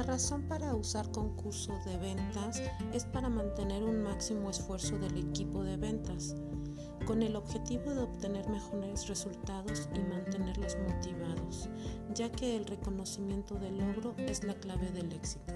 La razón para usar concurso de ventas es para mantener un máximo esfuerzo del equipo de ventas, con el objetivo de obtener mejores resultados y mantenerlos motivados, ya que el reconocimiento del logro es la clave del éxito.